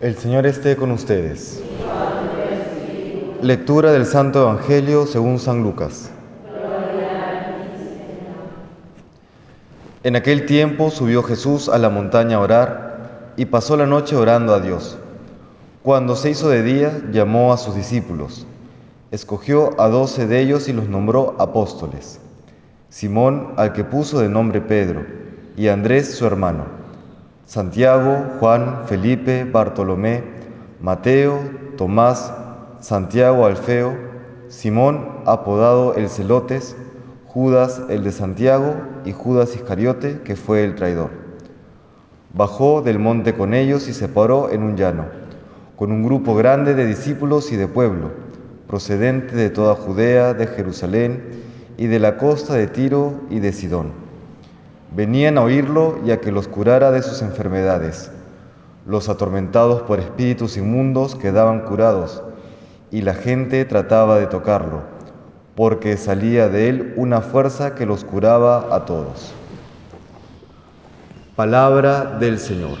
El Señor esté con ustedes. Lectura del Santo Evangelio según San Lucas. En aquel tiempo subió Jesús a la montaña a orar y pasó la noche orando a Dios. Cuando se hizo de día, llamó a sus discípulos. Escogió a doce de ellos y los nombró apóstoles. Simón, al que puso de nombre Pedro, y Andrés su hermano Santiago, Juan, Felipe, Bartolomé, Mateo, Tomás, Santiago Alfeo, Simón, apodado el Celotes, Judas el de Santiago y Judas Iscariote, que fue el traidor. Bajó del monte con ellos y se paró en un llano, con un grupo grande de discípulos y de pueblo, procedente de toda Judea, de Jerusalén y de la costa de Tiro y de Sidón Venían a oírlo y a que los curara de sus enfermedades. Los atormentados por espíritus inmundos quedaban curados y la gente trataba de tocarlo, porque salía de él una fuerza que los curaba a todos. Palabra del Señor.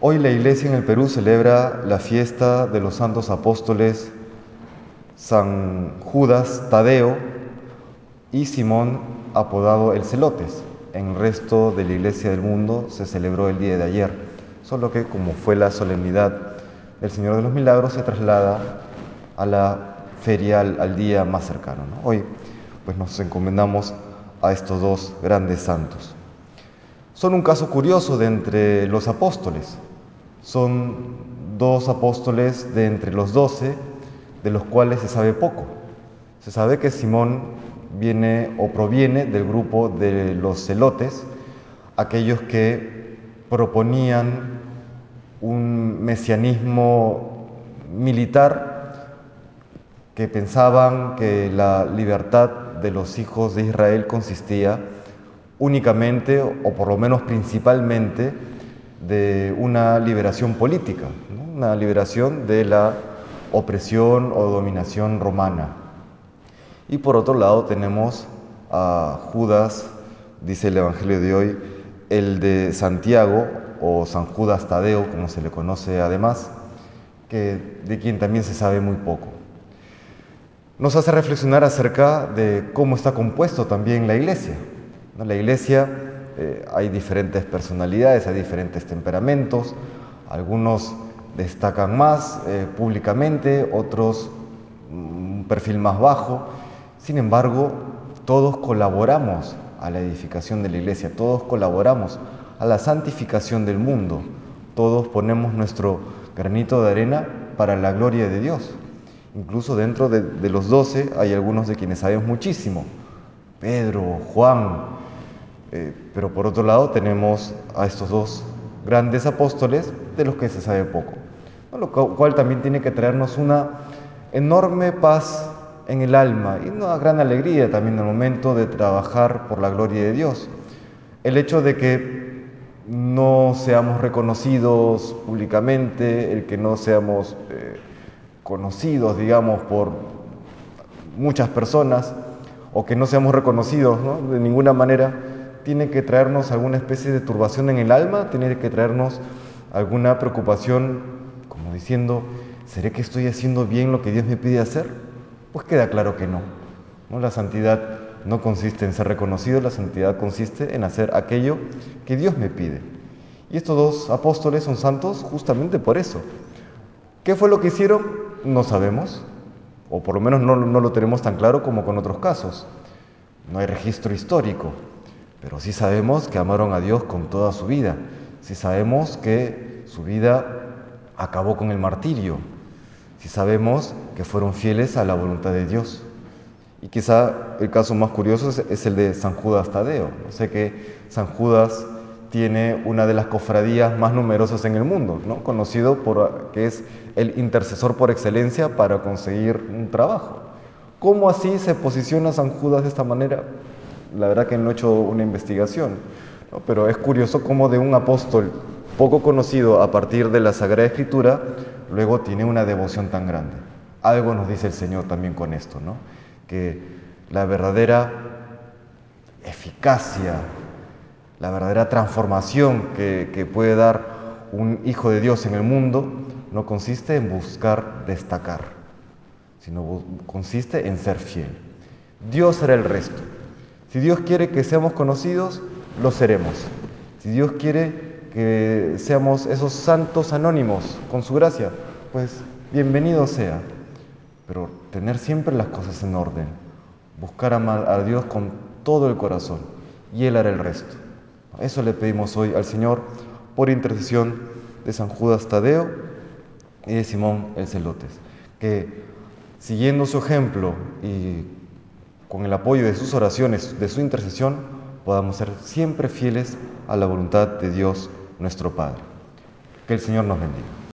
Hoy la Iglesia en el Perú celebra la fiesta de los santos apóstoles San Judas Tadeo y Simón, apodado el Celotes. En el resto de la iglesia del mundo se celebró el día de ayer, solo que como fue la solemnidad del Señor de los Milagros, se traslada a la feria al, día más cercano. Hoy pues nos encomendamos a estos dos grandes santos. Son un caso curioso de entre los apóstoles. Son dos apóstoles de entre los doce de los cuales se sabe poco. Se sabe que Simón viene o proviene del grupo de los celotes, aquellos que proponían un mesianismo militar, que pensaban que la libertad de los hijos de Israel consistía únicamente, o por lo menos principalmente, de una liberación política, una liberación de la opresión o dominación romana. Y por otro lado tenemos a Judas, dice el Evangelio de hoy, el de Santiago o San Judas Tadeo, como se le conoce además, que, de quien también se sabe muy poco. Nos hace reflexionar acerca de cómo está compuesto también la iglesia. La iglesia eh, hay diferentes personalidades, hay diferentes temperamentos, algunos destacan más eh, públicamente, otros un perfil más bajo. Sin embargo, todos colaboramos a la edificación de la iglesia, todos colaboramos a la santificación del mundo, todos ponemos nuestro granito de arena para la gloria de Dios. Incluso dentro de, los doce hay algunos de quienes sabemos muchísimo, Pedro, Juan, eh, pero por otro lado tenemos a estos dos grandes apóstoles de los que se sabe poco lo cual también tiene que traernos una enorme paz en el alma y una gran alegría también en el momento de trabajar por la gloria de Dios. El hecho de que no seamos reconocidos públicamente, el que no seamos eh, conocidos, digamos, por muchas personas, o que no seamos reconocidos de ninguna manera, tiene que traernos alguna especie de turbación en el alma, tiene que traernos alguna preocupación diciendo, ¿seré que estoy haciendo bien lo que Dios me pide hacer? Pues queda claro que no. ¿no? La santidad no consiste en ser reconocido, la santidad consiste en hacer aquello que Dios me pide. Y estos dos apóstoles son santos justamente por eso. ¿Qué fue lo que hicieron? No sabemos, o por lo menos no, no lo tenemos tan claro como con otros casos. No hay registro histórico, pero sí sabemos que amaron a Dios con toda su vida. Sí sabemos que su vida acabó con el martirio, si sabemos que fueron fieles a la voluntad de Dios. Y quizá el caso más curioso es, el de San Judas Tadeo. Sé que San Judas tiene una de las cofradías más numerosas en el mundo, ¿no? conocido por que es el intercesor por excelencia para conseguir un trabajo. ¿Cómo así se posiciona San Judas de esta manera? La verdad que no he hecho una investigación, pero es curioso cómo de un apóstol poco conocido a partir de la Sagrada Escritura, luego tiene una devoción tan grande. Algo nos dice el Señor también con esto, ¿no? Que la verdadera eficacia, la verdadera transformación que, que puede dar un hijo de Dios en el mundo, no consiste en buscar destacar, sino consiste en ser fiel. Dios será el resto. Si Dios quiere que seamos conocidos, lo seremos. Si Dios quiere que seamos esos santos anónimos con su gracia, pues bienvenido sea. Pero tener siempre las cosas en orden, buscar amar a Dios con todo el corazón y Él hará el resto. Eso le pedimos hoy al Señor por intercesión de San Judas Tadeo y de Simón el Celotes, que siguiendo su ejemplo y con el apoyo de sus oraciones, de su intercesión, podamos ser siempre fieles a la voluntad de Dios nuestro Padre. Que el Señor nos bendiga.